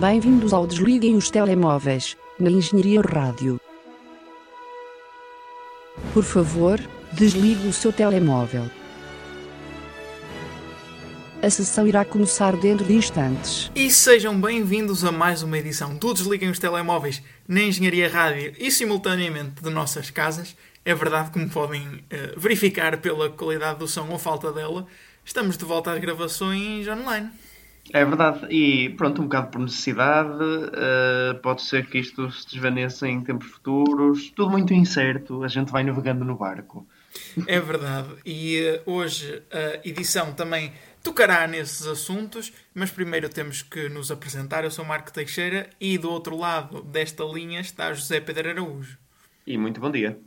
Bem-vindos ao Desliguem os Telemóveis, na Engenharia Rádio. Por favor, desligue o seu telemóvel. A sessão irá começar dentro de instantes. E sejam bem-vindos a mais uma edição do Desliguem os Telemóveis na Engenharia Rádio e simultaneamente de nossas casas. É verdade, como podem uh, verificar pela qualidade do som ou falta dela, estamos de volta às gravações online. É verdade, e pronto, um bocado por necessidade, uh, pode ser que isto se desvaneça em tempos futuros, tudo muito incerto, a gente vai navegando no barco. É verdade, e uh, hoje a edição também tocará nesses assuntos, mas primeiro temos que nos apresentar. Eu sou Marco Teixeira e do outro lado desta linha está José Pedro Araújo. E muito bom dia.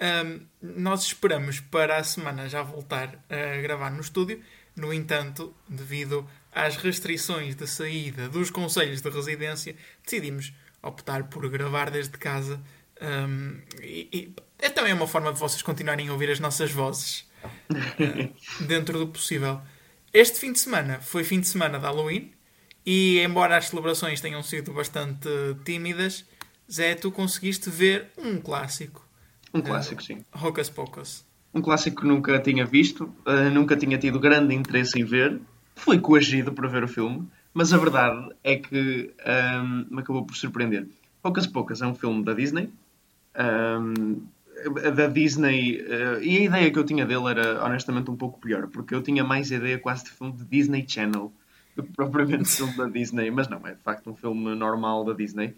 Um, nós esperamos para a semana já voltar a gravar no estúdio, no entanto, devido às restrições de saída dos conselhos de residência, decidimos optar por gravar desde casa. Um, e, e, é também uma forma de vocês continuarem a ouvir as nossas vozes uh, dentro do possível. Este fim de semana foi fim de semana de Halloween e, embora as celebrações tenham sido bastante tímidas, Zé, tu conseguiste ver um clássico. Um clássico, uh, sim. Hocus Pocus. Um clássico que nunca tinha visto, uh, nunca tinha tido grande interesse em ver. Fui coagido para ver o filme, mas a verdade é que um, me acabou por surpreender. Hocus Pocus é um filme da Disney. Um, da Disney. Uh, e a ideia que eu tinha dele era honestamente um pouco pior, porque eu tinha mais ideia quase de filme de Disney Channel do que propriamente filme da Disney, mas não, é de facto um filme normal da Disney.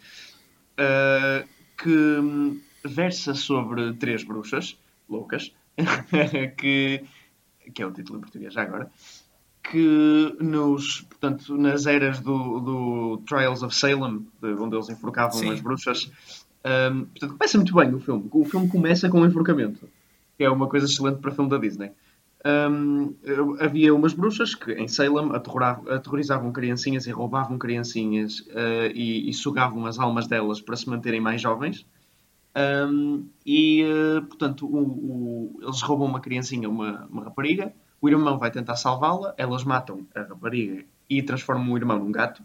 Uh, que versa sobre três bruxas loucas, que, que é o título em português já agora, que nos, portanto, nas eras do, do Trials of Salem, de, onde eles enforcavam Sim. as bruxas, um, portanto, começa muito bem o filme. O filme começa com um enforcamento, que é uma coisa excelente para filme da Disney. Um, havia umas bruxas que em Salem aterrorizavam criancinhas e roubavam criancinhas uh, e, e, sugavam as almas delas para se manterem mais jovens. Um, e, uh, portanto, o, o, eles roubam uma criancinha, uma, uma rapariga, o irmão vai tentar salvá-la, elas matam a rapariga e transformam o irmão num gato.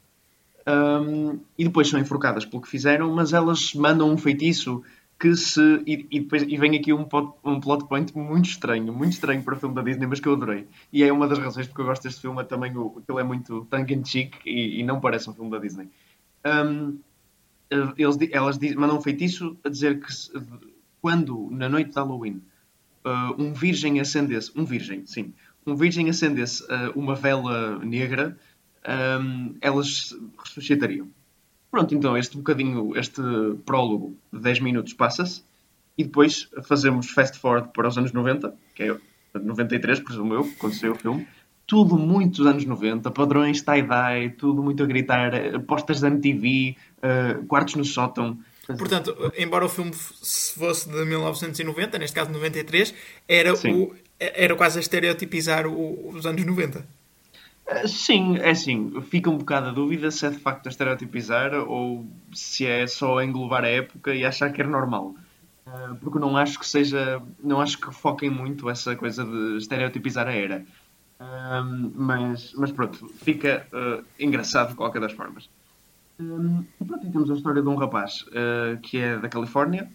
Um, e depois são enforcadas pelo que fizeram, mas elas mandam um feitiço que se. E, e, depois, e vem aqui um, um plot point muito estranho, muito estranho para o filme da Disney, mas que eu adorei. E é uma das razões porque eu gosto deste filme, é também o, ele é muito tongue in cheek e, e, não parece um filme da Disney. Um, eles, elas mandam um feitiço a dizer que se, quando, na noite de Halloween, uh, um virgem acendesse. Um virgem, sim. Um virgem acendesse uh, uma vela negra um, elas ressuscitariam. Pronto, então este bocadinho, este prólogo de 10 minutos passa-se e depois fazemos fast forward para os anos 90, que é 93, presumo eu, quando saiu o filme. Tudo muito dos anos 90, padrões tie-dye, tudo muito a gritar, eh, postas da MTV, uh, eh, quartos no sótão. Portanto, embora o filme fosse de 1990, neste caso 93, era, o, era quase a estereotipizar o, os anos 90. Eh, sim, é assim, fica um bocado a dúvida se é de facto a estereotipizar ou se é só englobar a época e achar que é normal. Eh, porque não acho que seja. Não acho que foquem muito essa coisa de estereotipizar a era. mas, mas pronto, fica engraçado de qualquer das formas. Um, e pronto, temos a história de um rapaz uh, que é da Califórnia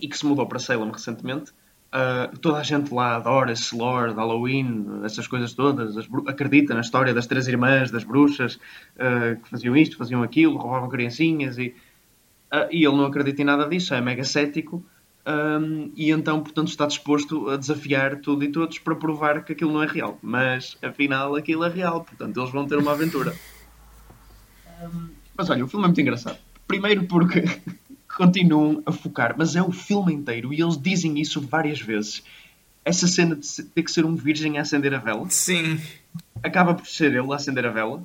e que se mudou para Salem recentemente Uh, toda a gente lá adora esse lore de Halloween, essas coisas todas, acredita na história das três irmãs, das bruxas, uh, que faziam isto, faziam aquilo, roubavam criancinhas, e, e ele não acredita em nada disso, é mega cético, um, e então, portanto, está disposto a desafiar tudo e todos para provar que aquilo não é real. Mas, afinal, aquilo é real, portanto, eles vão ter uma aventura. Um, mas olha, o filme é muito engraçado. Primeiro porque continuam a focar, mas é o filme inteiro e eles dizem isso várias vezes. Essa cena de ter que ser um virgem a acender a vela. Sim. Acaba por ser ele a acender a vela.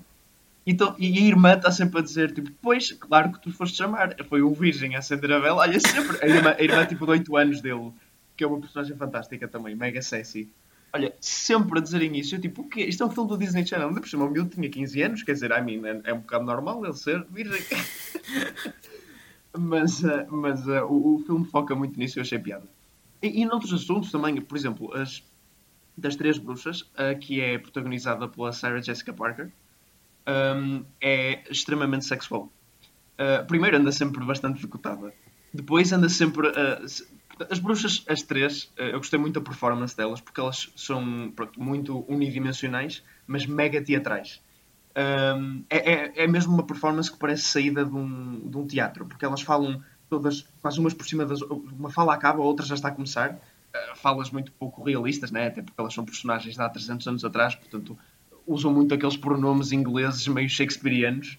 Então, e a irmã está sempre a dizer, tipo, pois, claro que tu foste chamar. Foi um virgem a acender a vela. Olha, sempre. A irmã, a irmã tipo, de 8 anos dele, que é uma personagem fantástica também, mega sexy. Olha, sempre a dizerem isso. Eu, tipo, o quê? Isto é um filme do Disney Channel. Cima, o miúdo tinha 15 anos. Quer dizer, I mean, é, é um bocado normal ele ser virgem. mas, uh, mas uh, o, o, filme foca muito nisso e eu achei piada. E, e noutros assuntos também, por exemplo, as das Três Bruxas, uh, que é protagonizada pela Sarah Jessica Parker, um, é extremamente sexual. Uh, primeiro anda sempre bastante executada. Depois anda sempre. Uh, as bruxas, as três, uh, eu gostei muito da performance delas porque elas são muito unidimensionais, mas mega teatrais. É, é, é, mesmo uma performance que parece saída de um, de um teatro, porque elas falam todas, quase umas por cima das. Uma fala acaba, a outra já está a começar. falas muito pouco realistas, né? até porque elas são personagens de há 300 anos atrás, portanto usam muito aqueles pronomes ingleses meio shakespearianos.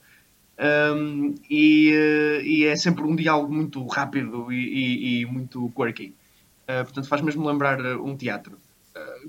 Um, e, uh, e, é sempre um diálogo muito rápido e, e, e muito quirky. Uh, portanto, faz mesmo lembrar uh, um teatro.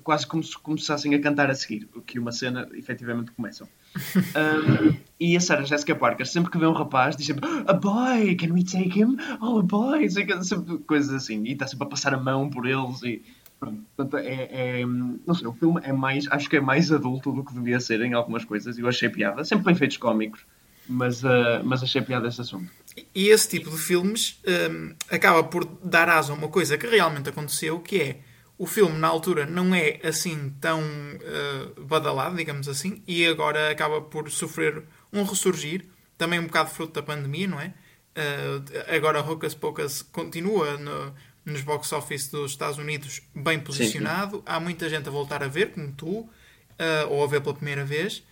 quase como se começassem a cantar a seguir, o que uma cena efetivamente começam. Um, e a Sarah Jessica Parker, sempre que vê um rapaz, diz sempre A boy, can we take him? Oh, a boy! Sempre coisas assim. E está sempre a passar a mão por eles. E, Portanto, é, é, não sei, o filme é mais, acho que é mais adulto do que devia ser em algumas coisas. Eu achei piada, sempre bem feitos cómicos, mas, uh, mas achei piada esse assunto. E esse tipo de filmes um, acaba por dar asa a uma coisa que realmente aconteceu, que é o filme na altura não é assim tão uh, badalado, digamos assim, e agora acaba por sofrer um ressurgir, também um bocado fruto da pandemia, não é? Uh, agora Hocus Pocus continua no, nos box office dos Estados Unidos bem posicionado. Sim, sim. Há muita gente a voltar a ver, como tu, uh, ou a ver pela primeira vez.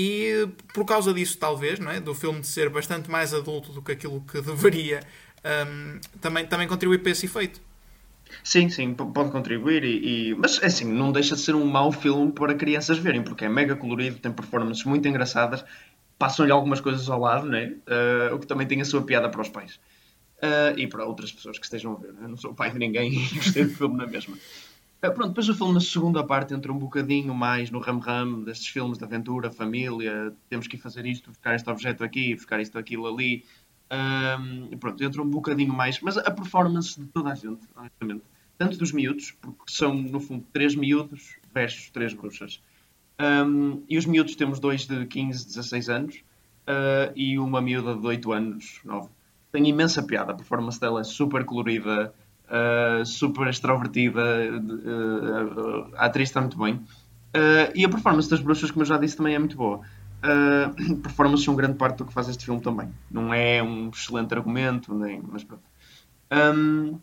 E por causa disso, talvez, não é? do filme de ser bastante mais adulto do que aquilo que deveria, um, também, também contribui para esse efeito. Sim, sim, pode contribuir, e, e, mas assim, não deixa de ser um mau filme para crianças verem, porque é mega colorido, tem performances muito engraçadas, passam-lhe algumas coisas ao lado, né? Uh, o que também tem a sua piada para os pais uh, e para outras pessoas que estejam a ver. Eu não sou pai de ninguém e gostei do filme na mesma. Uh, pronto, depois o filme na segunda parte entra um bocadinho mais no ram-ram destes filmes de aventura, família, temos que ir fazer isto, buscar este objeto aqui, buscar isto, aquilo ali. Um, pronto, entra um bocadinho mais, mas a performance de toda a gente, honestamente, tanto dos miúdos, porque são no fundo três miúdos versus três bruxas. Um, e os miúdos temos dois de 15, 16 anos uh, e uma miúda de 8 anos, 9 tem imensa piada. A performance dela é super colorida, uh, super extrovertida. Uh, a atriz está muito bem. Uh, e a performance das bruxas, como eu já disse, também é muito boa. Performance é uma grande parte do que faz este filme também. Não é um excelente argumento, nem, mas pronto. Um,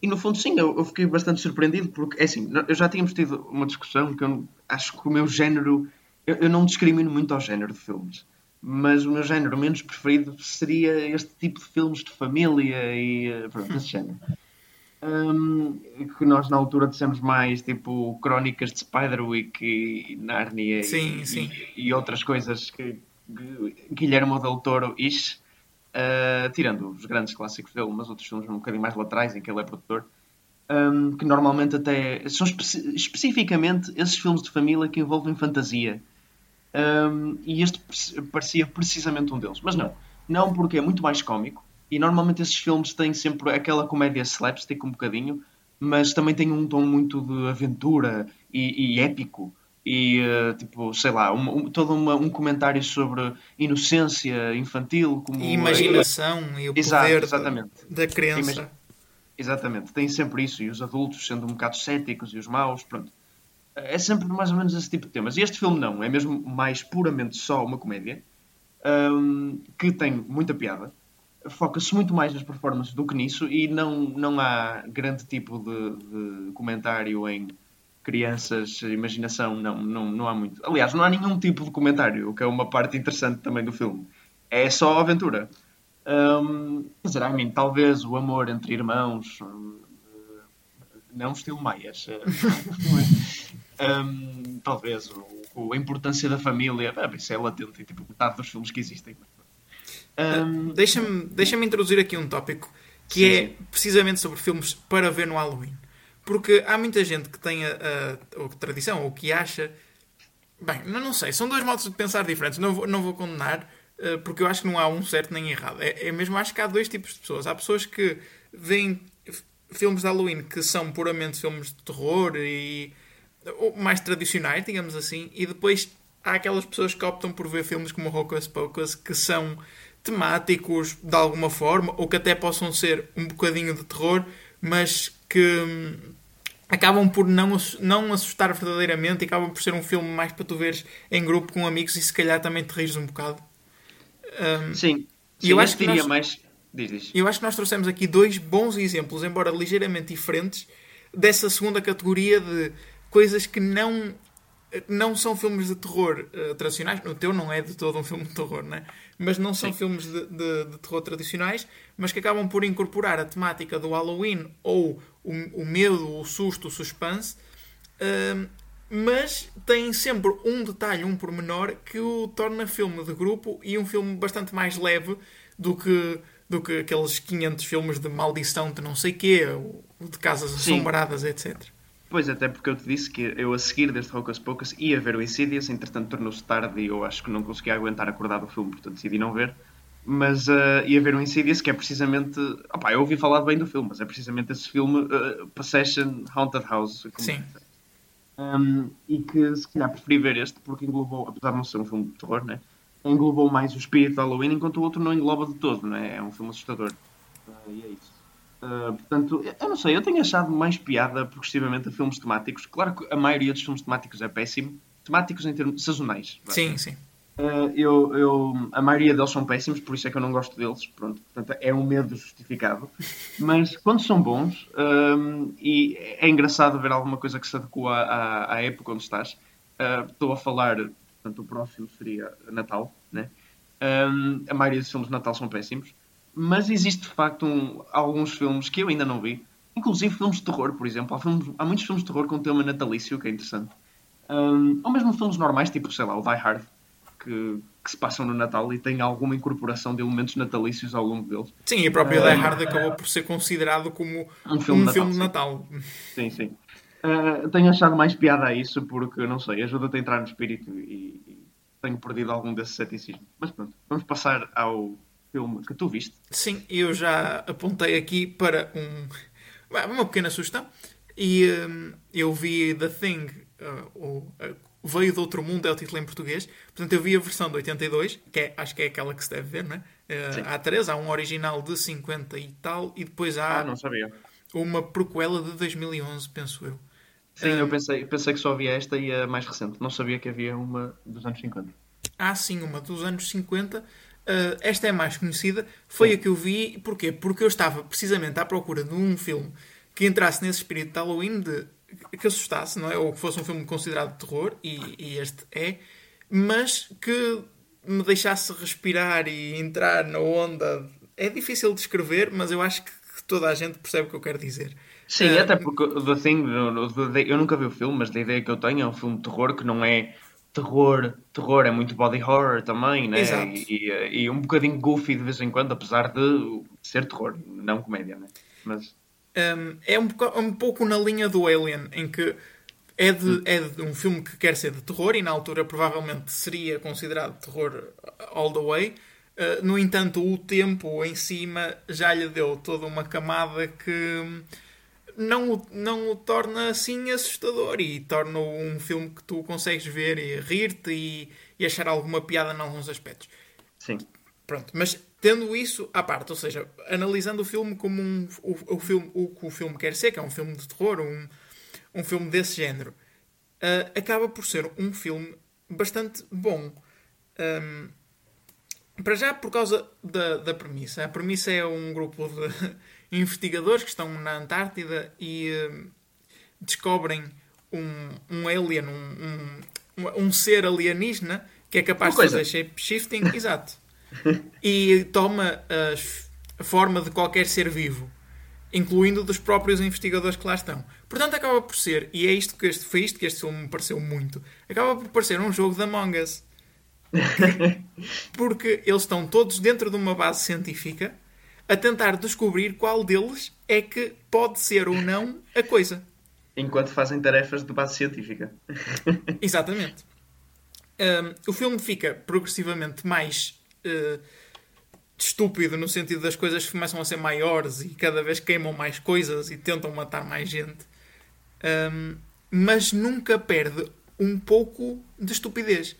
e no fundo, sim, eu, eu, fiquei bastante surpreendido porque, é assim, eu já tínhamos tido uma discussão que eu acho que o meu género. Eu, eu não discrimino muito ao género de filmes mas o meu género menos preferido seria este tipo de filmes de família e eh, pronto, esse género. Um, que nós na altura dissemos mais tipo crónicas de Spiderwick e Narnia sim, e, sim. E, e, outras coisas que, que Guilherme Del Toro ish, uh, tirando os grandes clássicos dele, mas outros filmes um bocadinho mais laterais em que ele é produtor. Um, que normalmente até são espe especificamente esses filmes de família que envolvem fantasia um, e este parecia precisamente um deles. Mas não, não porque é muito mais cómico. E normalmente esses filmes têm sempre aquela comédia slapstick um bocadinho, mas também tem um tom muito de aventura e, e épico. E uh, tipo, sei lá, um, um, todo uma, um comentário sobre inocência infantil, como e imaginação a... e o poder exatamente. da criança. Imag... Exatamente, tem sempre isso. E os adultos sendo um bocado céticos e os maus, pronto. É sempre mais ou menos esse tipo de temas. E este filme não, é mesmo mais puramente só uma comédia um, que tem muita piada. Foca-se muito mais nas performances do que nisso e não, não há grande tipo de, de comentário em crianças, imaginação, não, não, não há muito. Aliás, não há nenhum tipo de comentário, o que é uma parte interessante também do filme. É só aventura. Um, quer dizer, talvez o amor entre irmãos, não estilo Maias. um, talvez o, a importância da família, ah, isso é latente em tipo, metade dos filmes que existem. Um, Deixa-me deixa introduzir aqui um tópico que sim, é sim. precisamente sobre filmes para ver no Halloween. Porque há muita gente que tem a, a, a tradição ou que acha. Bem, não, não sei, são dois modos de pensar diferentes. Não vou, não vou condenar, uh, porque eu acho que não há um certo nem errado. É, é mesmo, acho que há dois tipos de pessoas. Há pessoas que veem filmes de Halloween que são puramente filmes de terror e mais tradicionais, digamos assim, e depois há aquelas pessoas que optam por ver filmes como Hocus Pocus que são temáticos de alguma forma ou que até possam ser um bocadinho de terror, mas que acabam por não, não assustar verdadeiramente e acabam por ser um filme mais para tu veres em grupo com amigos e se calhar também te rires um bocado. Um, Sim. Sim, eu eu acho que diria nós- mais. Diz, diz. eu acho que nós trouxemos aqui dois bons exemplos, embora ligeiramente diferentes, dessa segunda categoria de coisas que não, não são filmes de terror eh, tradicionais. O teu não é de todo um filme de terror, né? mas não são Sim. filmes de, de- de terror tradicionais, mas que acabam por incorporar a temática do Halloween ou o, o medo, o susto, o suspense. Ahm, mas tem sempre um detalhe, um pormenor, que o torna filme de grupo e um filme bastante mais leve do que, do que aqueles 500 filmes de maldição de não sei quê, ou de casas Sim. assombradas, etc. Pois, até porque eu te disse que eu a seguir deste Hocus Pocus ia ver o Insidious, entretanto tornou-se tarde e eu acho que não conseguia aguentar acordar do filme, portanto decidi não ver. Mas ah, ia ver o Insidious, que é precisamente. Opá, eu ouvi falar bem do filme, mas é precisamente esse filme, ah, Possession Haunted House. Sim. Um, e que se calhar preferi ver este porque englobou, apesar de não ser um filme de terror, né? englobou mais o espírito de Halloween, enquanto o outro não engloba de todo, né? é um filme assustador. Ah, e é isso. Uh, portanto, eu não sei, eu tenho achado mais piada progressivamente a filmes temáticos. Claro que a maioria dos filmes temáticos é péssimo. Temáticos em termos sazonais. Sim, sim. Uh, eu, eu- a maioria deles são péssimos, por isso é que eu não gosto deles. Pronto, portanto, é um medo justificado. Mas quando são bons, um, e é engraçado ver alguma coisa que se adequa à, à época onde estás. Uh, estou a falar, portanto, o próximo seria Natal, né? Um, a maioria dos filmes de Natal são péssimos. Mas existe de facto um- alguns filmes que eu ainda não vi, inclusive filmes de terror, por exemplo. Há, filmes- há muitos filmes de terror com tema natalício, que é interessante. Um, ou mesmo filmes normais, tipo, sei lá, o Die Hard, que, que se passam no Natal e têm alguma incorporação de elementos natalícios ao longo deles. Sim, e a própria Die Hard acabou por ser considerado como Um filme de Natal, de sim. Natal. Sim, sim. Uh, tenho achado mais piada a isso porque, não sei, ajuda-te a entrar no espírito e, e tenho perdido algum desse ceticismo. Mas pronto, vamos passar ao filme que tu viste. Sim, eu já apontei aqui para um, uma pequena sugestão. E hum, eu vi The Thing, uh, ou, uh, Veio do Outro Mundo, é o título em português. Portanto, eu vi a versão de 82, que é, acho que é aquela que se deve ver, né? Sim. Uh, há três, há um original de 50 e tal, e depois há Ah, não sabia. uma prequela de 2011, penso eu. Sim, Um, eu pensei, pensei que só havia esta e a mais recente. Não sabia que havia uma dos anos 50. Há sim uma dos anos 50. Uh, esta é mais conhecida. Foi Sim. a que eu vi. Porquê? Porque eu estava precisamente à procura de um filme que entrasse nesse espírito de Halloween, de, que assustasse, não é? Ou que fosse um filme considerado de terror, e, e este é, mas que me deixasse respirar e entrar na onda. É difícil de escrever, mas eu acho que toda a gente percebe o que eu quero dizer. Sim, Ah, até porque The Thing, the- eu nunca vi o filme, mas da ideia que eu tenho é um filme de terror que não é terror, terror é muito body horror também, né? Exato. E, e, e um bocadinho goofy de vez em quando, apesar de ser terror, não comédia, né? Mas Um, é um, um pouco na linha do Alien, em que é de, é de um filme que quer ser de terror e na altura provavelmente seria considerado terror all the way. Uh, no entanto, o tempo em cima já lhe deu toda uma camada que não, o- não o torna assim assustador e torna-o um filme que tu consegues ver e rir-te e, e achar alguma piada em alguns aspectos. sim. Pronto, mas tendo isso à parte, ou seja, analisando o filme como um, o, o filme, o que o filme quer ser, que é um filme de terror, um, um filme desse género, ah, acaba por ser um filme bastante bom. Ahm, para já, por causa da, da premissa. A premissa é um grupo de investigadores que estão na Antártida e ahm, descobrem um, um alien, um, um, um ser alienígena que é capaz de fazer shape-shifting. Exato e toma a forma de qualquer ser vivo, incluindo dos próprios investigadores que lá estão. Portanto, acaba por ser, e é isto que este, foi isto que este filme me pareceu muito, acaba por parecer um jogo de Among Us. Porque eles estão todos dentro de uma base científica a tentar descobrir qual deles é que pode ser ou não a coisa. Enquanto fazem tarefas de base científica. Exatamente. Um, o filme fica progressivamente mais uh, estúpido no sentido das coisas começam a ser maiores e cada vez queimam mais coisas e tentam matar mais gente. Um, mas nunca perde um pouco de estupidez.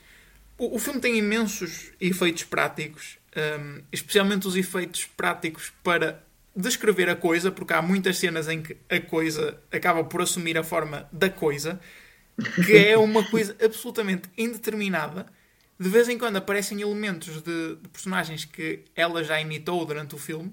O, o filme tem imensos efeitos práticos, um, especialmente os efeitos práticos para descrever a coisa, porque há muitas cenas em que a coisa acaba por assumir a forma da coisa, que é uma coisa absolutamente indeterminada. De vez em quando aparecem elementos de, de personagens que ela já imitou durante o filme,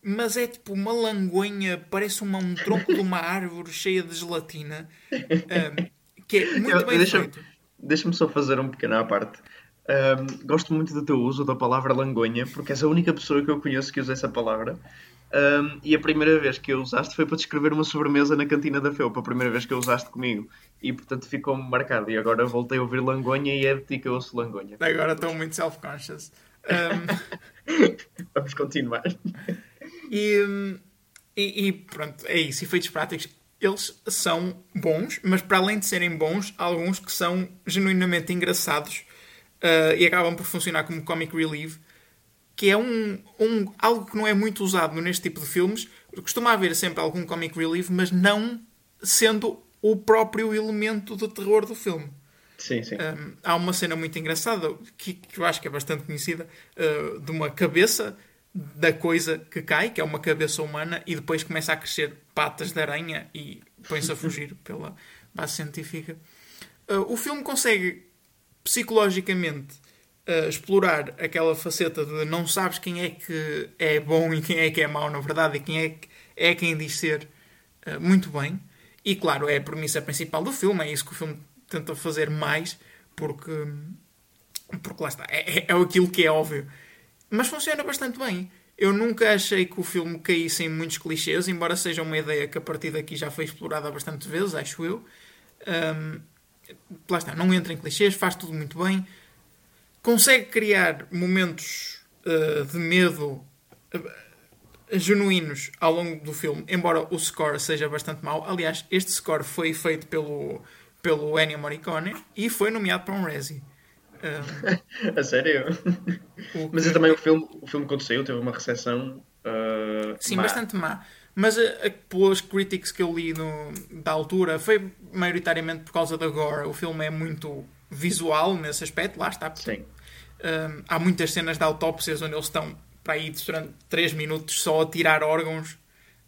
mas é tipo uma langonha, parece uma, um tronco de uma árvore cheia de gelatina, um, que é muito Eu- bem deixa- feito. Deixa-me só fazer um pequeno à parte. Ahm, gosto muito do teu uso da palavra langonha, porque és a única pessoa que eu conheço que usa essa palavra. Ahm, e a primeira vez que a usaste foi para descrever uma sobremesa na cantina da Felpa, a primeira vez que a usaste comigo. E portanto ficou-me marcado. E agora voltei a ouvir langonha e é de ti que eu ouço langonha. Agora estou muito self-conscious. Um, Vamos continuar. E, e, e pronto, é isso. Efeitos práticos, eles são bons, mas para além de serem bons, há alguns que são genuinamente engraçados uh, e acabam por funcionar como comic relief, que é um, um, algo que não é muito usado neste tipo de filmes. Costuma haver sempre algum comic relief, mas não sendo o próprio elemento de terror do filme. Sim, sim. Um, há uma cena muito engraçada que, que eu acho que é bastante conhecida uh, de uma cabeça da coisa que cai, que é uma cabeça humana, e depois começa a crescer patas de aranha e põe-se a fugir pela base científica. Uh, o filme consegue psicologicamente uh, explorar aquela faceta de não sabes quem é que é bom e quem é que é mau, na verdade, e quem é que é quem diz ser uh, muito bem. E claro, é a premissa principal do filme, é isso que o filme tenta fazer mais, porque, porque lá está, é, é aquilo que é óbvio. Mas funciona bastante bem. Eu nunca achei que o filme caísse em muitos clichês, embora seja uma ideia que a partir daqui já foi explorada bastante vezes, acho eu. Um, lá está, não entra em clichês, faz tudo muito bem. Consegue criar momentos uh, de medo uh, genuínos ao longo do filme, embora o score seja bastante mau. Aliás, este score foi feito pelo, pelo Ennio Morricone e foi nomeado para um Razzie. Um, a sério? o Mas que- é também o filme, o filme quando saiu teve uma recepção. ah, Sim, má. bastante má. Mas a, a, pelos critics que eu li no- da altura, foi maioritariamente por causa da gore. O filme é muito visual nesse aspecto, lá está. Sim. Um, há muitas cenas de autópsias onde eles estão para aí durante 3 minutos só a tirar órgãos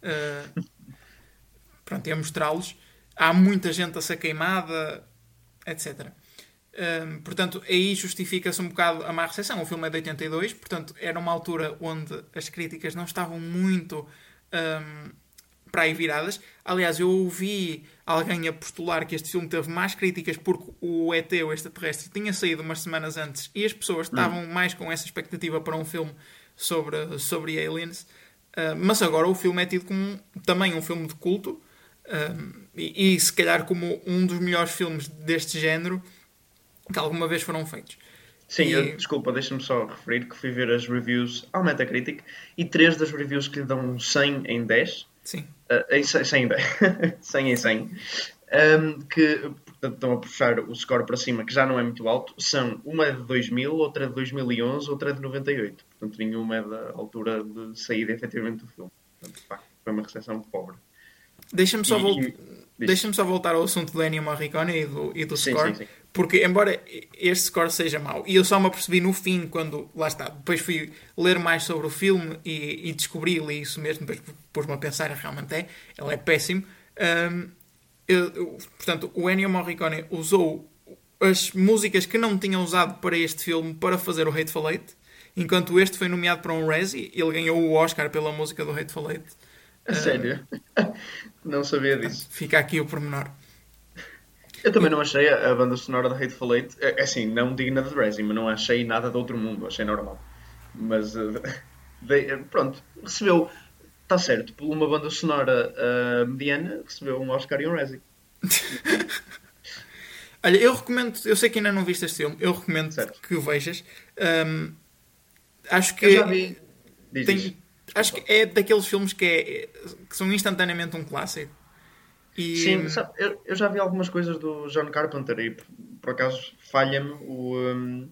uh, pronto, e a mostrá-los. Há muita gente a ser queimada, etc. Um, portanto, aí justifica-se um bocado a má recepção. O filme é de 82, portanto, era uma altura onde as críticas não estavam muito um, para aí viradas. Aliás, eu ouvi alguém a postular que este filme teve mais críticas porque o ET, o extraterrestre, tinha saído umas semanas antes e as pessoas estavam mais com essa expectativa para um filme sobre, sobre aliens. Uh, mas agora o filme é tido como também um filme de culto um, e, e se calhar como um dos melhores filmes deste género que alguma vez foram feitos. Sim, E- eu- desculpa, deixa-me só referir que fui ver as reviews ao Metacritic e três das reviews que lhe dão 100 em 10, Sim. ah, em 100 100 em 10, 100 em 100, ahm, que portanto, estão a puxar o score para cima, que já não é muito alto, são uma é de 2000, outra é de 2011, outra é de 98. Portanto, nenhuma é da altura de saída efetivamente do filme. Portanto, pá, foi uma recepção pobre. Deixa-me só, E- vol- e- diz. Deixa-me só voltar ao assunto do Ennio Morricone e do, e do Sim, score. sim, sim. Porque, embora este score seja mau, e eu só me apercebi no fim, quando, lá está, depois fui ler mais sobre o filme e, e descobri li isso mesmo, depois pôs-me a pensar, realmente é, ele é péssimo. Eu- eu- portanto, o Ennio Morricone usou as músicas que não tinha usado para este filme para fazer o Hateful Eight, enquanto este foi nomeado para um Razzie, ele ganhou o Oscar pela música do Hateful Eight. A sério? não sabia disso. Fica aqui o pormenor. Eu também não achei a a banda sonora da Hateful Eight, é, é assim, não digna de Razzie, mas não achei nada de outro mundo, achei normal. Mas, eh, eh, pronto, recebeu, está certo, por uma banda sonora eh, mediana, recebeu um Oscar e um Razzie. Olha, eu recomendo, eu sei que ainda não viste este filme, eu recomendo Certo. que o vejas. Ahm, acho que Eu já vi. Diz, tem- diz. acho que é daqueles filmes que, é, que são instantaneamente um clássico. E, Sim, sabe, eu, eu já vi algumas coisas do John Carpenter e por, por acaso falha-me o, um,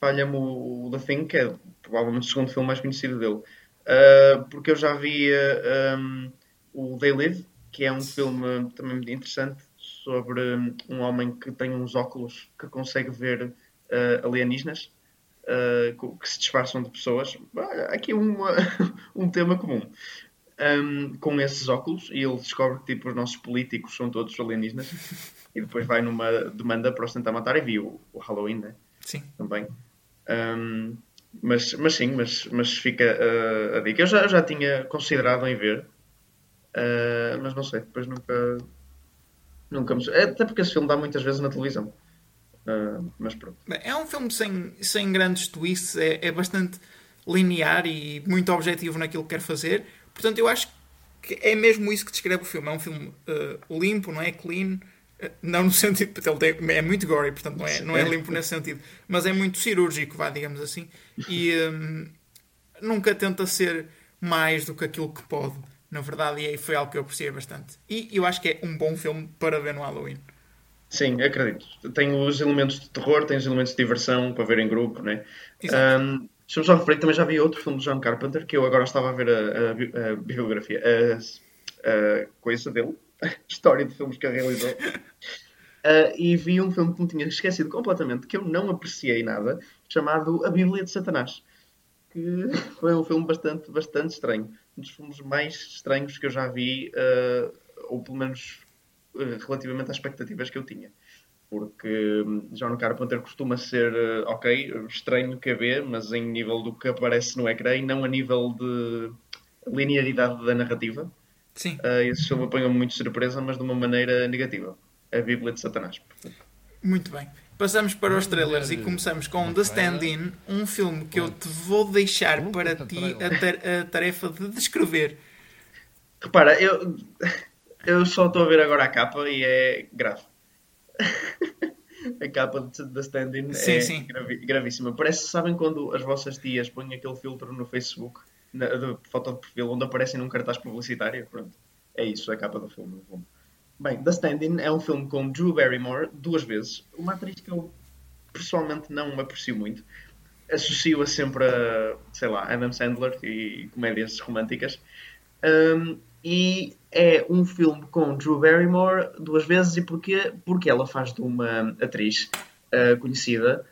falha-me o, o The Thing, que é provavelmente o segundo filme mais conhecido dele. Uh, porque eu já vi uh, um, o They Live, que é um filme também muito interessante sobre um, um homem que tem uns óculos que consegue ver uh, alienígenas que se disfarçam de pessoas. Aqui uma, um tema comum. Um, com esses óculos e ele descobre que tipo, os nossos políticos são todos alienígenas e depois vai numa demanda para os tentar matar e viu o, Halloween, né? Sim. Também. Um, mas, mas sim, mas, mas fica uh, a dica. Eu já, já tinha considerado em ver, uh, mas não sei, depois nunca. Nunca me... Até porque esse filme dá muitas vezes na televisão. Uh, mas pronto. É um filme sem, sem grandes twists, é, é bastante linear e muito objetivo naquilo que quer fazer. Portanto, eu acho que é mesmo isso que descreve o filme. É um filme uh, limpo, não é? Clean. Uh, não no sentido. Ele é muito gory, portanto, não é, não é limpo nesse sentido. Mas é muito cirúrgico, vá, digamos assim. E um, nunca tenta ser mais do que aquilo que pode, na verdade. E aí foi algo que eu apreciei bastante. E eu acho que é um bom filme para ver no Halloween. Sim, acredito. Tem os elementos de terror, tem os elementos de diversão para ver em grupo, né? Um, Deixa-me só referir, também já vi outro filme de John Carpenter que eu agora estava a ver a, a, a bibliografia, a, a, coisa dele, a história de filmes que ele realizou. Uh, e vi um filme que me tinha esquecido completamente, que eu não apreciei nada, chamado A Bíblia de Satanás. Que foi um filme bastante, bastante estranho. Um dos filmes mais estranhos que eu já vi, uh, ou pelo menos uh, relativamente às expectativas que eu tinha porque hum, John Carpenter costuma ser, eh, ok, estranho que ver, mas em nível do que aparece no ecrã e não a nível de linearidade da narrativa. Sim. Uh, esse filme apanhou-me muito surpresa, mas de uma maneira negativa. A Bíblia de Satanás. Muito bem. Passamos para os trailers e começamos com The Stand-In, um filme que eu te vou deixar para ti a, tarefa de descrever. Repara, eu, eu só estou a ver agora a capa e é grave. a capa da stand-in é sim. Gravíssima. Parece, sabem quando as vossas tias põem aquele filtro no Facebook, na, de foto de perfil, onde aparecem num cartaz publicitário? Pronto. É isso, a capa do filme. Bem, The Stand-In é um filme com Drew Barrymore duas vezes. Uma atriz que eu pessoalmente não aprecio muito. Associo-a sempre a, sei lá, Adam Sandler e comédias românticas. Um, e é um filme com Drew Barrymore duas vezes. E porquê? Porque ela faz de uma atriz uh, conhecida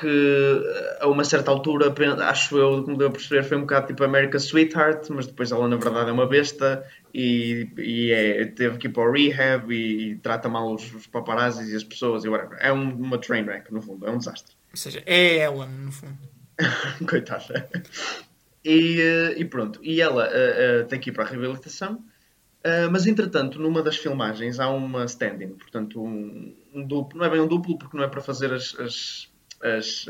que a uma certa altura, acho eu, como devo perceber, foi um bocado tipo America's Sweetheart, mas depois ela na verdade é uma besta e, e é, teve que ir para o rehab e, e trata mal os, os paparazzis e as pessoas e whatever. É um, uma train wreck, no fundo, é um desastre. Ou seja, é ela, no fundo. Coitada. E, eh, e, pronto, e ela uh, uh, tem que ir para a reabilitação, mas entretanto, numa das filmagens há uma stand-in, portanto, um, um, duplo, não é bem um duplo porque não é para fazer as, as, as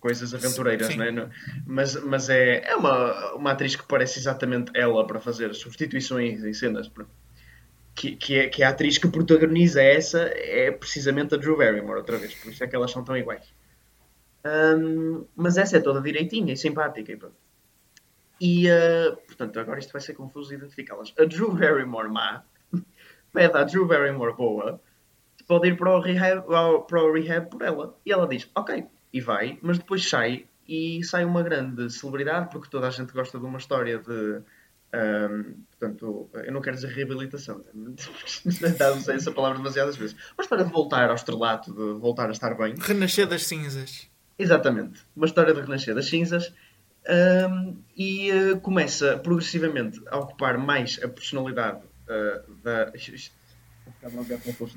coisas aventureiras, Sim. não é? mas, mas é, é uma, uma atriz que parece exatamente ela para fazer substituições em cenas. Que, que, é, que é a atriz que protagoniza essa é precisamente a Drew Barrymore, outra vez, por isso é que elas são tão iguais. Um, mas essa é toda direitinha e simpática. E pronto. E, uh, portanto, agora isto vai ser confuso identificá-las. A Drew Barrymore má pede à Drew Barrymore boa pode ir para o, rehab, para o rehab por ela. E ela diz, ok, e vai, mas depois sai e sai uma grande celebridade, porque toda a gente gosta de uma história de. Um, portanto, eu não quero dizer reabilitação, usei essa palavra demasiadas vezes. Uma história de voltar ao estrelato, de voltar a estar bem. Renascer das cinzas. Exatamente. Uma história de renascer das cinzas um, e uh, começa progressivamente a ocupar mais a personalidade uh, da,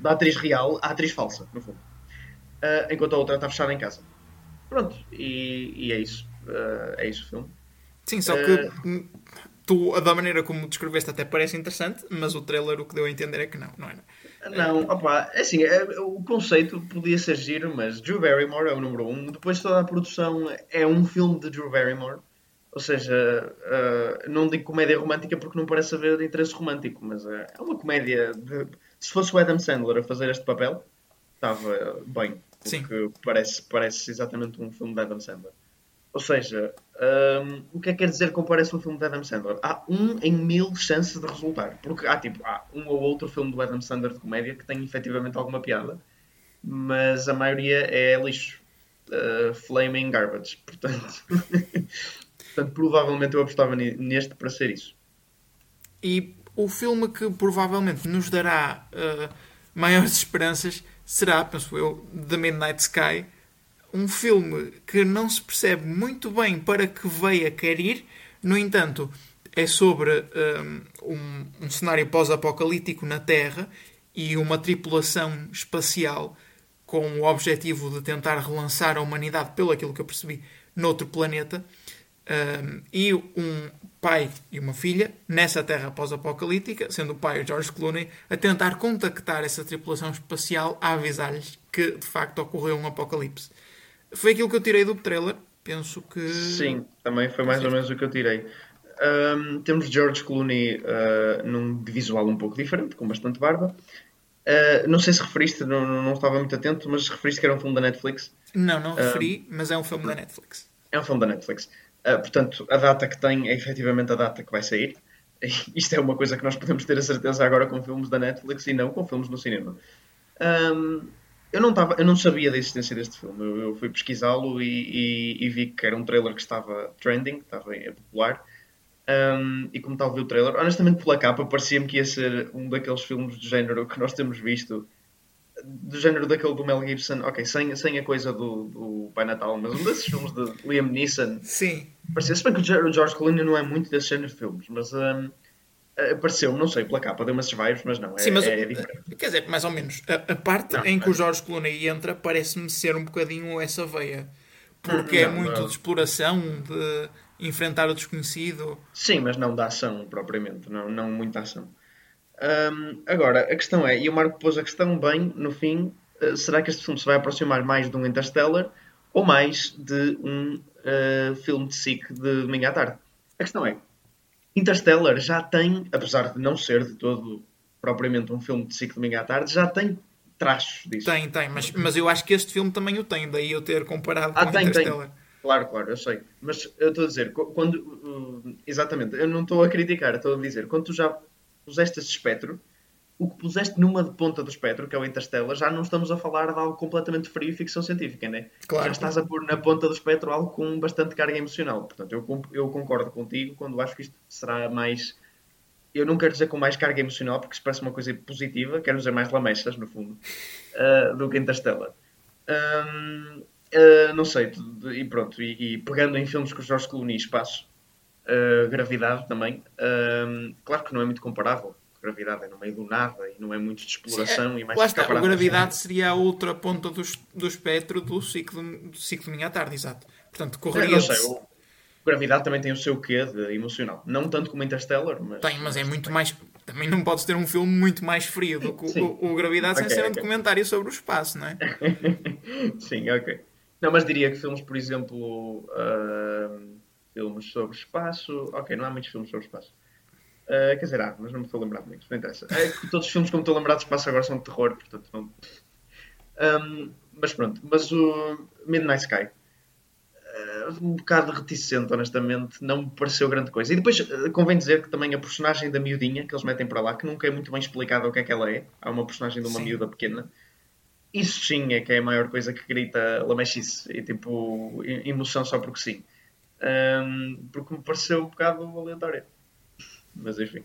da atriz real à atriz falsa, no fundo. Uh, enquanto a outra está fechada em casa. Pronto, e, e é isso. é isso o filme. Sim, só que tu, da maneira como descreveste, até parece interessante, mas o trailer o que deu a entender é que não, não era. Não, opa, é assim, é, o conceito podia ser giro, mas Drew Barrymore é o número um. Depois toda a produção é um filme de Drew Barrymore. Ou seja, uh, não digo comédia romântica porque não parece haver interesse romântico, mas uh, é uma comédia. De... Se fosse o Adam Sandler a fazer este papel, estava bem. Porque Sim. Parece, parece exatamente um filme de Adam Sandler. Ou seja, um, o que é que quer dizer que parece um filme de Adam Sandler? Há um em mil chances de resultar. Porque há, tipo, há um ou outro filme do Adam Sandler de comédia que tem efetivamente alguma piada, mas a maioria é lixo. Uh, flaming garbage. Portanto, portanto, provavelmente eu apostava neste para ser isso. E o filme que provavelmente nos dará uh, maiores esperanças será, penso eu, The Midnight Sky um filme que não se percebe muito bem para que veio a querer ir, no entanto, é sobre um, um cenário pós-apocalíptico na Terra e uma tripulação espacial com o objetivo de tentar relançar a humanidade, pelo aquilo que eu percebi, noutro planeta. Um, e um pai e uma filha nessa Terra pós-apocalíptica, sendo o pai o George Clooney, a tentar contactar essa tripulação espacial a avisar-lhes que de facto ocorreu um apocalipse. Foi aquilo que eu tirei do trailer. Penso que. Sim, também foi mais Sim. ou menos o que eu tirei. Um, temos George Clooney uh, num visual um pouco diferente, com bastante barba. Uh, não sei se referiste, não, não estava muito atento, mas referiste que era um filme da Netflix. Não, não referi, mas é um filme da Netflix. É um filme da Netflix. Uh, portanto, a data que tem é efetivamente a data que vai sair. Isto é uma coisa que nós podemos ter a certeza agora com filmes da Netflix e não com filmes no cinema. Um, eu, não tava, eu não sabia da existência deste filme. Eu, eu fui pesquisá-lo e, e, e, vi que era um trailer que estava trending, estava popular. Um, e como estava a ver o trailer, honestamente pela capa parecia-me que ia ser um daqueles filmes do género que nós temos visto do género daquele do Mel Gibson, ok, sem, sem a coisa do, do Pai Natal, mas um desses filmes de Liam Neeson. Sim. Parecia, se bem que o George Clooney não é muito desse género de filmes, mas um, apareceu, não sei, pela capa, deu-me esses vibes, mas não, é, Sim, mas, é, diferente. Quer dizer, mais ou menos, a, a parte não, em que o George Clooney entra parece-me ser um bocadinho essa veia. Porque é não, é muito não. de exploração, de enfrentar o desconhecido. Sim, mas não da ação propriamente, não, não muita ação. Um, agora, a questão é, e o Marco pôs a questão bem, no fim, uh, será que este filme se vai aproximar mais de um Interstellar ou mais de um uh, filme de SIC de domingo à tarde? A questão é, Interstellar já tem, apesar de não ser de todo propriamente um filme de SIC de domingo à tarde, já tem traços disso. Tem, tem, mas, mas eu acho que este filme também o tem, daí eu ter comparado ah, com tem, Interstellar. Tem. Claro, claro, eu sei. Mas eu estou a dizer, quando. Uh, exatamente, eu não estou a criticar, estou a dizer, quando tu já puseste esse espectro, o que puseste numa de ponta do espectro, que é o Interstellar, já não estamos a falar de algo completamente frio e ficção científica, né? Claro. Já estás a pôr na ponta do espectro algo com bastante carga emocional. Portanto, eu, eu concordo contigo quando acho que isto será mais. Eu não quero dizer com mais carga emocional, porque isso parece uma coisa positiva, quero dizer mais lamechas, no fundo, uh, do que Interstellar. Um, uh, não sei, e pronto, e, e, pegando em filmes com os Jorge Clooney, espaço, Uh, gravidade também. Uh, claro que não é muito comparável. Gravidade é no meio do nada e não é muito de exploração Sim, é, e mais Lá está, a gravidade seria a outra ponta do, do espectro do ciclo, do ciclo de minha tarde, exato. Portanto, correria. Não sei, o, Gravidade também tem o seu quê de emocional. Não tanto como Interstellar, mas. Tem, mas é muito mais. Também não podes ter um filme muito mais frio do que o, o, Gravidade okay, sem ser um okay. documentário sobre o espaço, não é? Sim, ok. Não, mas diria que filmes, por exemplo. Uh filmes sobre espaço. Ok, não há muitos filmes sobre espaço. Uh, quer dizer, há, mas não me estou a lembrar de muitos, não interessa. É que todos os filmes que me estou a lembrar de espaço agora são de terror, portanto não. Um, mas pronto, mas o Midnight Sky. Uh, um bocado reticente, honestamente, não me pareceu grande coisa. E depois uh, convém dizer que também a personagem da miudinha que eles metem para lá, que nunca é muito bem explicado o que é que ela é, há uma personagem de uma sim. miúda pequena. Isso sim é que é a maior coisa que grita lamechice e tipo emoção só porque sim um, porque me pareceu um bocado aleatória. Mas enfim.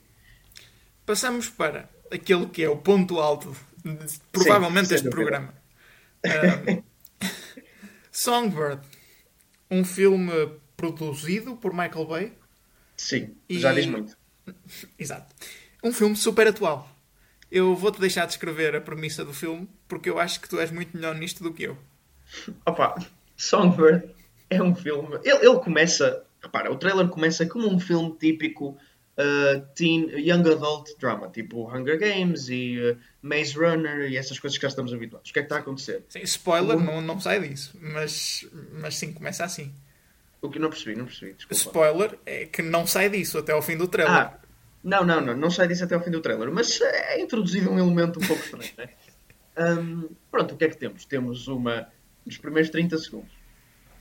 Passamos para aquele que é o ponto alto, de, provavelmente, Sim, deste programa. Um, Songbird, um filme produzido por Michael Bay. Sim, já diz muito. Exato. Um filme super atual. Eu vou-te deixar descrever a premissa do filme, porque eu acho que tu és muito melhor nisto do que eu. Opa, Songbird é um filme. Ele, ele começa. Repara, o trailer começa como um filme típico uh, teen, young adult drama, tipo Hunger Games e uh, Maze Runner e essas coisas que já estamos habituados. O que é que está a acontecer? Sim, spoiler, não, não sai disso, mas, mas sim, começa assim. O que não percebi, não percebi. Desculpa. Spoiler é que não sai disso até ao fim do trailer. Ah, não, não, não, não sai disso até ao fim do trailer, mas é introduzido um elemento um pouco estranho, né? Um, pronto, o que é que temos? Temos uma. Nos primeiros 30 segundos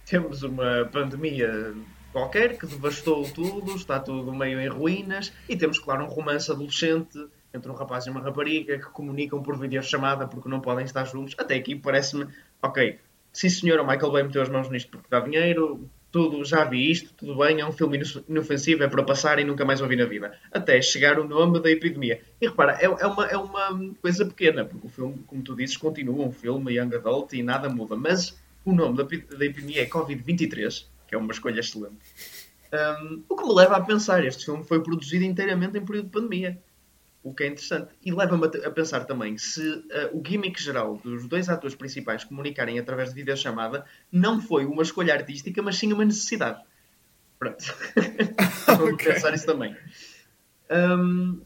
temos uma pandemia qualquer que devastou tudo, está tudo meio em ruínas, e temos, claro, um romance adolescente entre um rapaz e uma rapariga que comunicam por videochamada porque não podem estar juntos. Até aqui parece-me, ok, sim senhor, o Michael Bay meteu as mãos nisto porque dá dinheiro, tudo, já vi isto, tudo bem, é um filme inofensivo, é para passar e nunca mais ouvir na vida. Até chegar o nome da epidemia. E repara, é, é, uma, é uma coisa pequena, porque o filme, como tu dizes, continua um filme young adult e nada muda, mas o nome da, da epidemia é Covid-23, que é uma escolha excelente. Um, o que me leva a pensar, este filme foi produzido inteiramente em período de pandemia. O que é interessante. E leva-me a, a, pensar também se uh, o gimmick geral dos dois atores principais comunicarem através de videochamada não foi uma escolha artística, mas sim uma necessidade. Pronto. Vamos okay. pensar isso também. Um,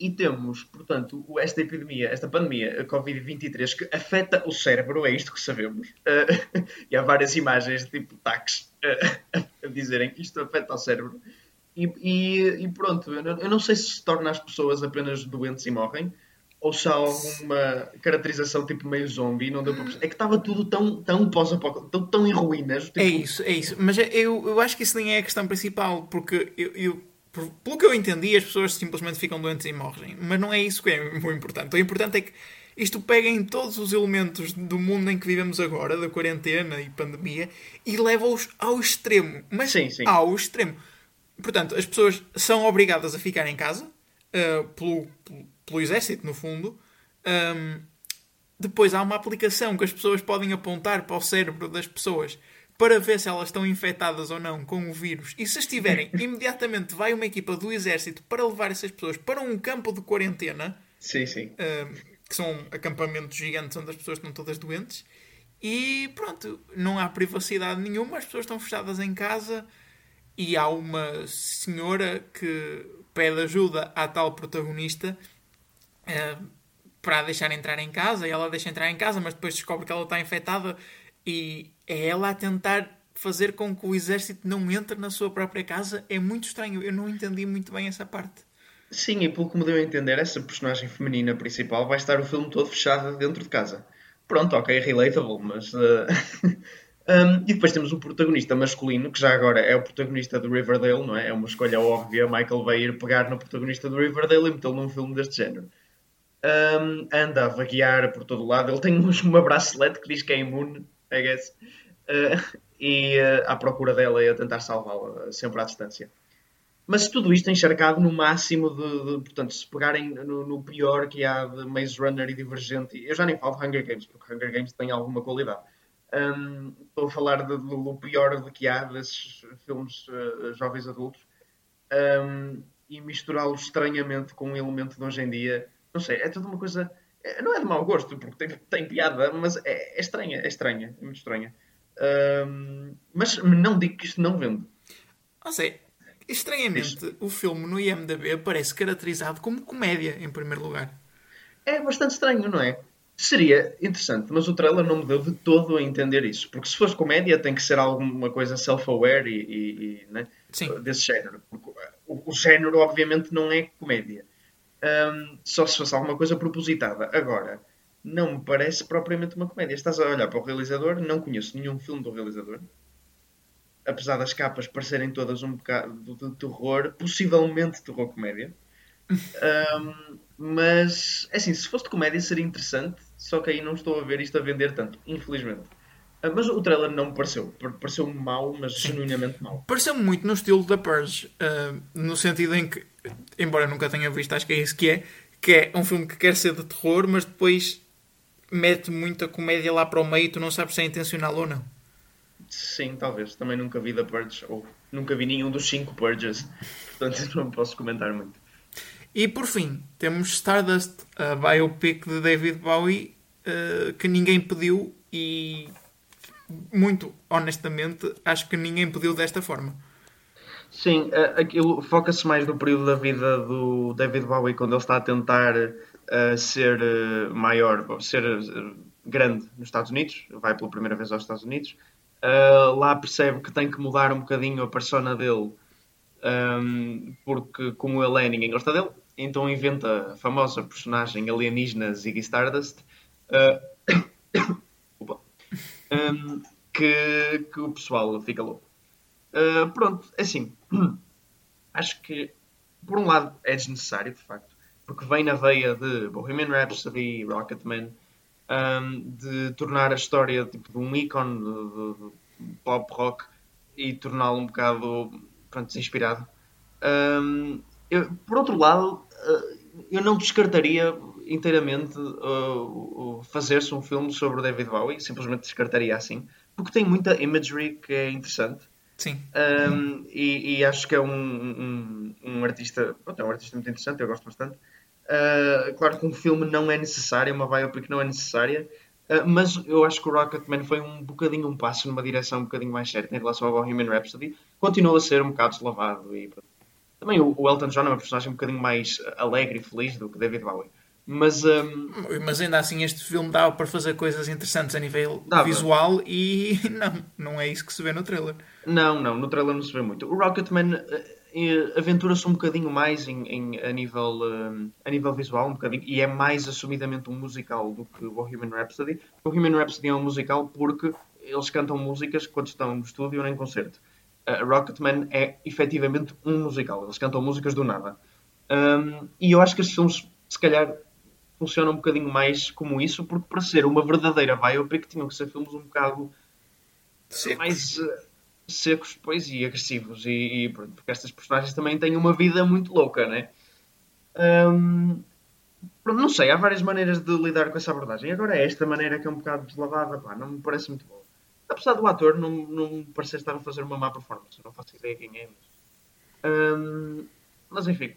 e temos, portanto, esta epidemia, esta pandemia, a Covid-23, que afeta o cérebro, é isto que sabemos. Uh, e há várias imagens, tipo taques, a dizerem que isto afeta o cérebro. E, e, e pronto, eu não sei se se torna as pessoas apenas doentes e morrem, ou se há alguma caracterização tipo meio zombie, não deu para É que estava tudo tão, tão pós-apocalipse, tão, tão em ruínas. Tipo... É isso, é isso. Mas eu, eu acho que isso nem é a questão principal, porque eu, eu pelo que eu entendi, as pessoas simplesmente ficam doentes e morrem. Mas não é isso que é o importante. O importante é que isto pega em todos os elementos do mundo em que vivemos agora, da quarentena e pandemia, e leva-os ao extremo. Mas sim, sim. ao extremo. Portanto, as pessoas são obrigadas a ficar em casa, uh, pelo, pelo, exército, no fundo. Um, depois há uma aplicação que as pessoas podem apontar para o cérebro das pessoas para ver se elas estão infectadas ou não com o vírus. E se estiverem, imediatamente vai uma equipa do exército para levar essas pessoas para um campo de quarentena. Sim, sim. Que são acampamentos gigantes onde as pessoas estão todas doentes. E pronto, não há privacidade nenhuma, as pessoas estão fechadas em casa e há uma senhora que pede ajuda à tal protagonista uh, para a deixar entrar em casa e ela deixa entrar em casa, mas depois descobre que ela está infectada e é ela a tentar fazer com que o exército não entre na sua própria casa. É muito estranho. Eu não entendi muito bem essa parte. Sim, e pelo que me deu a entender, essa personagem feminina principal vai estar o filme todo fechada dentro de casa. Pronto, ok, relatable, mas. Uh... um, e depois temos o protagonista masculino, que já agora é o protagonista do Riverdale, não é? É uma escolha óbvia. Michael vai ir pegar no protagonista do Riverdale e metê-lo num filme deste género. Um, anda a vaguear por todo lado. Ele tem uma bracelete que diz que é imune I guess. Uh, e uh, à procura dela e a tentar salvá-la, sempre à distância. Mas tudo isto encharcado no máximo de, de portanto, se pegarem no, no, pior que há de Maze Runner e Divergente, eu já nem falo de Hunger Games, porque Hunger Games tem alguma qualidade. Um, estou a falar de, do pior de que há desses filmes uh, jovens adultos um, e misturá-los estranhamente com um elemento de hoje em dia. Não sei, é tudo uma coisa é, não é de mau gosto, porque tem, tem piada, mas é, é, estranha, é estranha, é muito estranha. Um, mas não digo que isto não vende. Não sei, estranhamente, o filme no IMDB parece caracterizado como comédia, em primeiro lugar. É bastante estranho, não é? Seria interessante, mas o trailer não me deu de todo a entender isso. Porque se fosse comédia, tem que ser alguma coisa self-aware e, e, e né? desse género. Porque o, o género, obviamente, não é comédia um, só se fosse alguma coisa propositada. Agora, não me parece propriamente uma comédia. Estás a olhar para o realizador, não conheço nenhum filme do realizador. Apesar das capas parecerem todas um bocado de terror, possivelmente terror-comédia. Um, mas, é assim, se fosse de comédia seria interessante, só que aí não estou a ver isto a vender tanto, infelizmente. Uh, mas o trailer não me pareceu. Pareceu-me mau, mas genuinamente mau. Pareceu-me muito no estilo da Purge, uh, no sentido em que embora nunca tenha visto, acho que é isso que é, que é um filme que quer ser de terror, mas depois mete muita comédia lá para o meio e tu não sabes se é intencional ou não. Sim, talvez. Também nunca vi The Purge, ou nunca vi nenhum dos cinco Purges, portanto não posso comentar muito. E por fim, temos Stardust, a biopic de David Bowie, uh, que ninguém pediu e, muito honestamente, acho que ninguém pediu desta forma. Sim, aquilo foca-se mais no período da vida do David Bowie quando ele está a tentar uh, ser uh, maior, ser grande nos Estados Unidos, vai pela primeira vez aos Estados Unidos. Lá percebe que tem que mudar um bocadinho a persona dele, um, porque como ele é, ninguém gosta dele. Então inventa a famosa personagem alienígena Ziggy Stardust, um, ehm, que, que o pessoal fica louco. Uh, pronto, é assim, acho que por um lado é desnecessário, de facto, porque vem na veia de Bohemian Rhapsody, Rocketman, um, de tornar a história tipo, de um ícone de, de, de pop rock e torná-lo um bocado pronto, desinspirado. Um, eu, por outro lado, uh, eu não descartaria inteiramente uh, fazer-se um filme sobre o David Bowie, simplesmente descartaria assim, porque tem muita imagery que é interessante Sim. Um, e, e, acho que é um, um, um artista, pronto, é um artista muito interessante, eu gosto bastante. Uh, claro que um filme não é necessário, uma biopic não é necessária, uh, mas eu acho que o Rocketman foi um bocadinho um passo numa direção um bocadinho mais certa em relação ao Bohemian Rhapsody. Continua a ser um bocado deslavado e também o, o Elton John é uma personagem um bocadinho mais alegre e feliz do que David Bowie. Mas, um... mas ainda assim este filme dá para fazer coisas interessantes a nível Dava. visual e não, não é isso que se vê no trailer. Não, não, no trailer não se vê muito. O Rocketman aventura-se um bocadinho mais em, em a, nível, uh, a nível visual, um bocadinho, e é mais assumidamente um musical do que o Bohemian Rhapsody. O Bohemian Rhapsody é um musical porque eles cantam músicas quando estão no estúdio ou em concerto. Uh, Rocketman é efetivamente um musical, eles cantam músicas do nada. Um, e eu acho que estes filmes, se calhar, funciona um bocadinho mais como isso, porque para ser uma verdadeira biopic tinham que ser filmes um bocado secos. mais uh, secos pois, e agressivos. E, e, porque estas personagens também têm uma vida muito louca, né? Um, não sei, há várias maneiras de lidar com essa abordagem. Agora, esta maneira que é um bocado deslavada, pá, não me parece muito boa. Apesar do ator não, não me parecer estar a fazer uma má performance, não faço ideia quem é. Mas, um, mas enfim,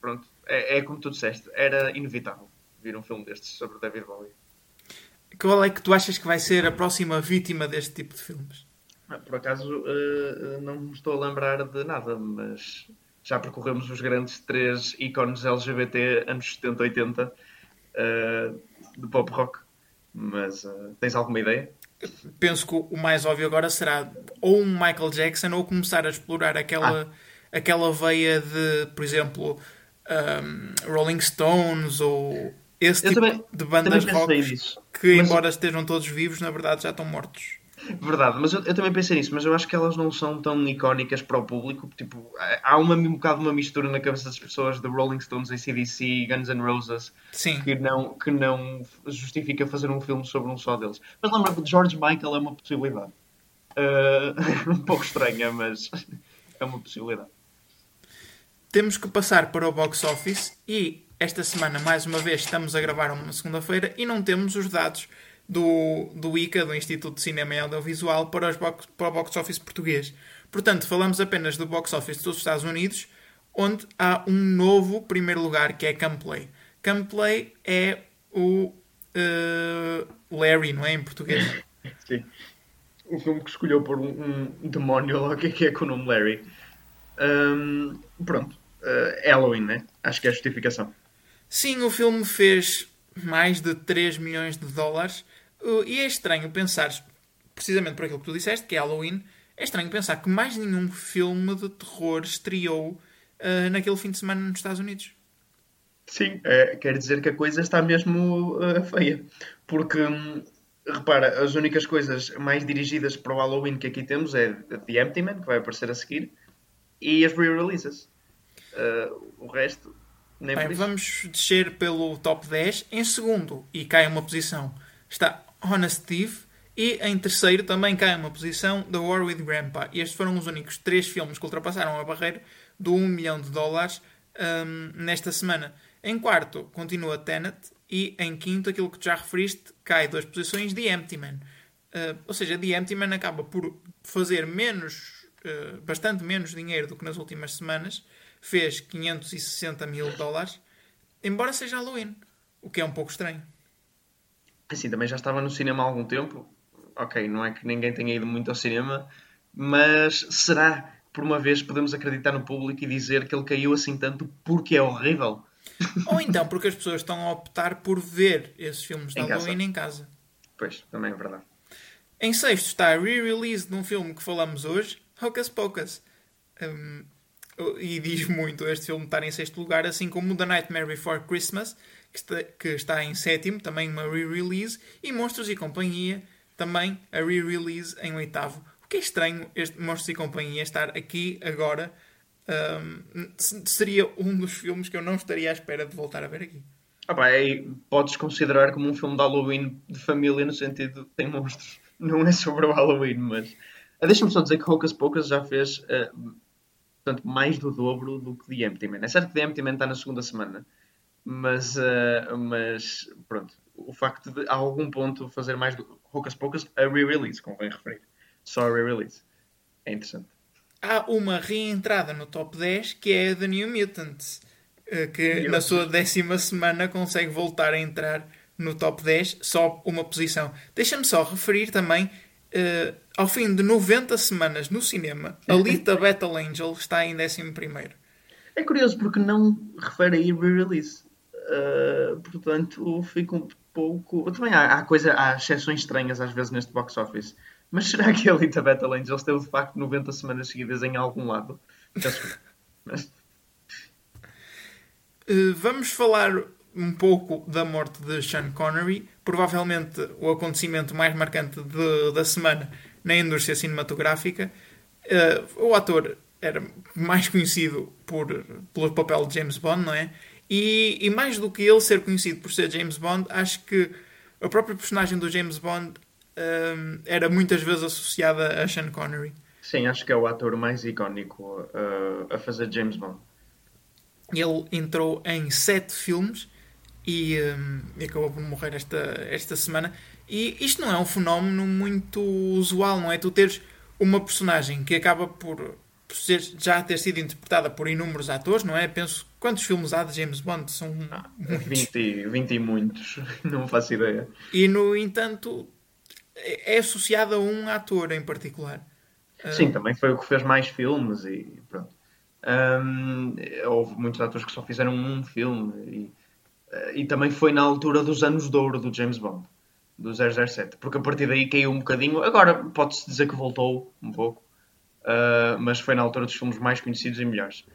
pronto, é, é como tu disseste, era inevitável vir um filme destes sobre David Bowie. Qual é que tu achas que vai ser a próxima vítima deste tipo de filmes? Ah, por acaso uh, não me estou a lembrar de nada, mas já percorremos os grandes três ícones LGBT anos 70, 80 uh, de pop rock. Mas uh, tens alguma ideia? Penso que o mais óbvio agora será ou um Michael Jackson ou começar a explorar aquela, ah. aquela veia de, por exemplo, um, Rolling Stones ou esse eu tipo também, de bandas rock que, mas... embora estejam todos vivos, na verdade já estão mortos. Verdade, mas eu, eu, também pensei nisso, mas eu acho que elas não são tão icónicas para o público. Tipo, há uma, um bocado uma mistura na cabeça das pessoas de Rolling Stones, ACDC, Guns N' Roses, Sim. Que, não, que não justifica fazer um filme sobre um só deles. Mas lembra que George Michael é uma possibilidade. Uh, um pouco estranha, mas é uma possibilidade. Temos que passar para o box office e esta semana, mais uma vez, estamos a gravar uma segunda-feira e não temos os dados do, do ICA, do Instituto de Cinema e Audiovisual, para, os box, para o box office português. Portanto, falamos apenas do box office dos Estados Unidos, onde há um novo primeiro lugar que é Camplay. Camplay é o uh, Larry, não é? Em português. Sim. O filme que escolheu por um, um demónio lá, o que é que é com o nome Larry. Um, pronto. Uh, Halloween, né? Acho que é a justificação. Sim, o filme fez mais de 3 milhões de dólares. Uh, e é estranho pensar, precisamente por aquilo que tu disseste, que é Halloween, é estranho pensar que mais nenhum filme de terror estreou uh, naquele fim de semana nos Estados Unidos. Sim, é, quer dizer que a coisa está mesmo uh, feia. Porque, hum, repara, as únicas coisas mais dirigidas para o Halloween que aqui temos é The Empty Man, que vai aparecer a seguir, e as re-releases. Uh, o resto, nem Bem, vamos descer pelo top 10. Em segundo, e cai uma posição, está Honest Thief. E em terceiro também cai uma posição The War with Grandpa. E estes foram os únicos três filmes que ultrapassaram a barreira do 1 milhão de dólares um, nesta semana. Em quarto, continua Tenet. E em quinto, aquilo que já referiste, cai duas posições, The Empty Man. Uh, ou seja, The Empty Man acaba por fazer menos, uh, bastante menos dinheiro do que nas últimas semanas. Fez 560 mil dólares, embora seja Halloween. O que é um pouco estranho. Assim, também já estava no cinema há algum tempo. Ok, não é que ninguém tenha ido muito ao cinema, mas será por uma vez podemos acreditar no público e dizer que ele caiu assim tanto porque é horrível? Ou então porque as pessoas estão a optar por ver esses filmes de em Halloween casa. em casa. Pois, também é verdade. Em sexto está a re-release de um filme que falamos hoje, Hocus Pocus. Um, e diz muito este filme estar em sexto lugar, assim como The Nightmare Before Christmas, que está, que está em sétimo, também uma re-release, e Monstros e Companhia, também a re-release em oitavo. O que é estranho este Monstros e Companhia estar aqui agora. Um, seria um dos filmes que eu não estaria à espera de voltar a ver aqui. Ah, pá, é, podes considerar como um filme de Halloween de família no sentido de tem monstros. Não é sobre o Halloween, mas. Ah, deixa-me só dizer que Hocus Pocus já fez uh, portanto, mais do dobro do que The Empty Man. É certo que The Empty Man está na segunda semana, mas, uh, mas pronto, o facto de a algum ponto fazer mais do Hocus Pocus, a re-release, convém referir. Só a re-release. É interessante. há uma reentrada no top 10 que é The New Mutants, uh, que na sua décima semana consegue voltar a entrar no top 10, só uma posição. Deixa-me só referir também, uh, ao fim de 90 semanas no cinema, Alita Battle Angel está em 11 primeiro. É curioso porque não refere aí re-release. Uh, portanto, fico um pouco. Também há, há, coisa, há exceções estranhas às vezes neste box office. Mas será que a Alita Battle Angels teve de facto 90 semanas seguidas em algum lado? Mas... Uh, vamos falar um pouco da morte de Sean Connery, provavelmente o acontecimento mais marcante de, da semana na indústria cinematográfica. Uh, o ator era mais conhecido por, pelo papel de James Bond, não é? E, e, mais do que ele ser conhecido por ser James Bond, acho que a própria personagem do James Bond um, era muitas vezes associada a Sean Connery. Sim, acho que é o ator mais icónico uh, a fazer James Bond. Ele entrou em sete filmes e, um, e, acabou por morrer esta, esta semana. E isto não é um fenómeno muito usual, não é? Tu teres uma personagem que acaba por ser, já ter sido interpretada por inúmeros atores, não é? Penso, quantos filmes há de James Bond? São ah, 20, 20 e muitos, não faço ideia. E, no entanto, é associada a um ator em particular. Sim, uh... também foi o que fez mais filmes e pronto. Um, houve muitos atores que só fizeram um filme e, e também foi na altura dos anos de ouro do James Bond, do 007, porque a partir daí caiu um bocadinho. Agora pode-se dizer que voltou um pouco, uh, mas foi na altura dos filmes mais conhecidos e melhores.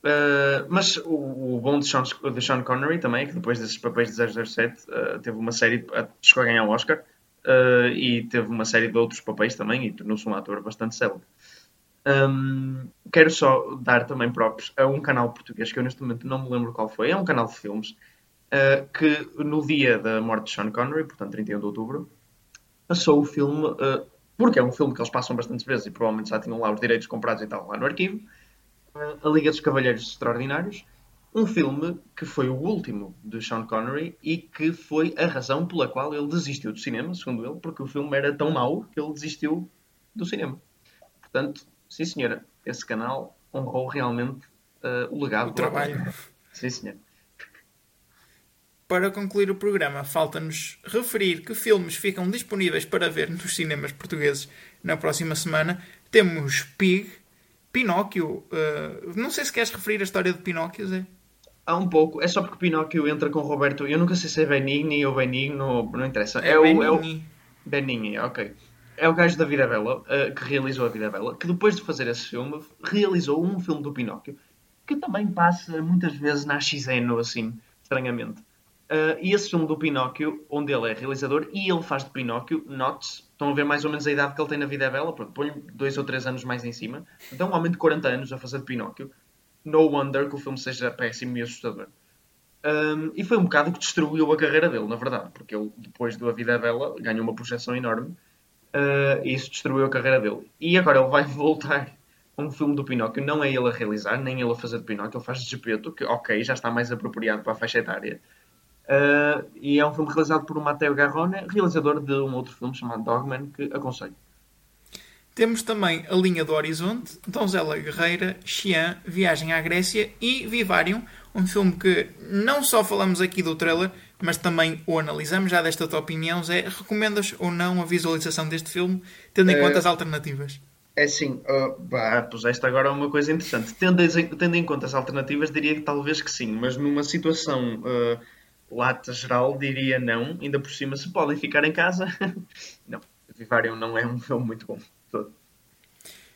Uh, mas o, o, bom de Sean, de Sean Connery também que depois desses papéis de 007 uh, teve uma série, chegou a ganhar o um Oscar uh, e teve uma série de outros papéis também e tornou-se um ator bastante célebre. Um, quero só dar também props a um canal português que eu neste momento não me lembro qual foi, é um canal de filmes que no dia da morte de Sean Connery, portanto 31 de outubro, passou o filme porque é um filme que eles passam bastantes vezes e provavelmente já tinham lá os direitos comprados e tal, lá no arquivo. A Liga dos Cavalheiros Extraordinários. Um filme que foi o último de Sean Connery e que foi a razão pela qual ele desistiu do cinema, segundo ele, porque o filme era tão mau que ele desistiu do cinema. Portanto, sim senhora, esse canal honrou realmente uh, o legado. O trabalho. Sim senhor. Para concluir o programa, falta-nos referir que filmes ficam disponíveis para ver nos cinemas portugueses na próxima semana. Temos Pig, Pinóquio. Uh, não sei se queres referir a história de Pinóquio, Zé. Há um pouco. É só porque Pinóquio entra com Roberto. Eu nunca sei se é Benigni ou Benigno, não interessa. É, é o, é o Benigni, ok. É o gajo da Vida Bela, uh, que realizou a Vida Bela, que depois de fazer esse filme, realizou um filme do Pinóquio, que também passa muitas vezes na XN, assim, estranhamente. Uh, e esse filme do Pinóquio, onde ele é realizador e ele faz de Pinóquio, note estão a ver mais ou menos a idade que ele tem na vida é bela, pronto, põe dois ou três anos mais em cima. Então, um homem de 40 anos a fazer de Pinóquio. No wonder que o filme seja péssimo e assustador. Um, e foi um bocado que destruiu a carreira dele, na verdade, porque ele, depois do A Vida é Bela, ganhou uma projeção enorme uh, e isso destruiu a carreira dele. E agora ele vai voltar a um filme do Pinóquio, não é ele a realizar, nem ele a fazer de Pinóquio, ele faz de Gepeto, que ok, já está mais apropriado para a faixa etária. Uh, e é um filme realizado por Matteo Garrone, realizador de um outro filme chamado Dogman, que aconselho. Temos também A Linha do Horizonte, Donzela Guerreira, Xian, Viagem à Grécia e Vivarium, um filme que não só falamos aqui do trailer, mas também o analisamos. Já desta tua opinião, Zé, recomendas ou não a visualização deste filme, tendo em uh, conta as alternativas? É sim, uh, bah, puseste agora uma coisa interessante. Tendo, tendo em conta as alternativas, diria que talvez que sim, mas numa situação... Uh, lata geral diria não, ainda por cima se podem ficar em casa. não, Vivarium não é um filme muito bom todo.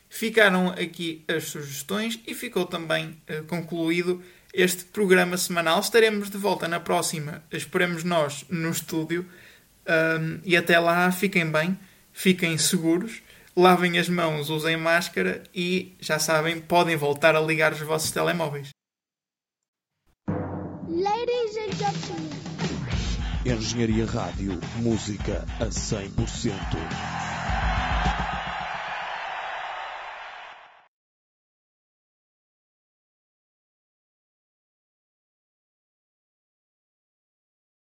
Ficaram aqui as sugestões e ficou também uh, concluído este programa semanal. Estaremos de volta na próxima, esperemos nós, no estúdio. Um, e até lá, fiquem bem, fiquem seguros, lavem as mãos, usem máscara e, já sabem, podem voltar a ligar os vossos telemóveis. Engenharia Rádio, música a 100%.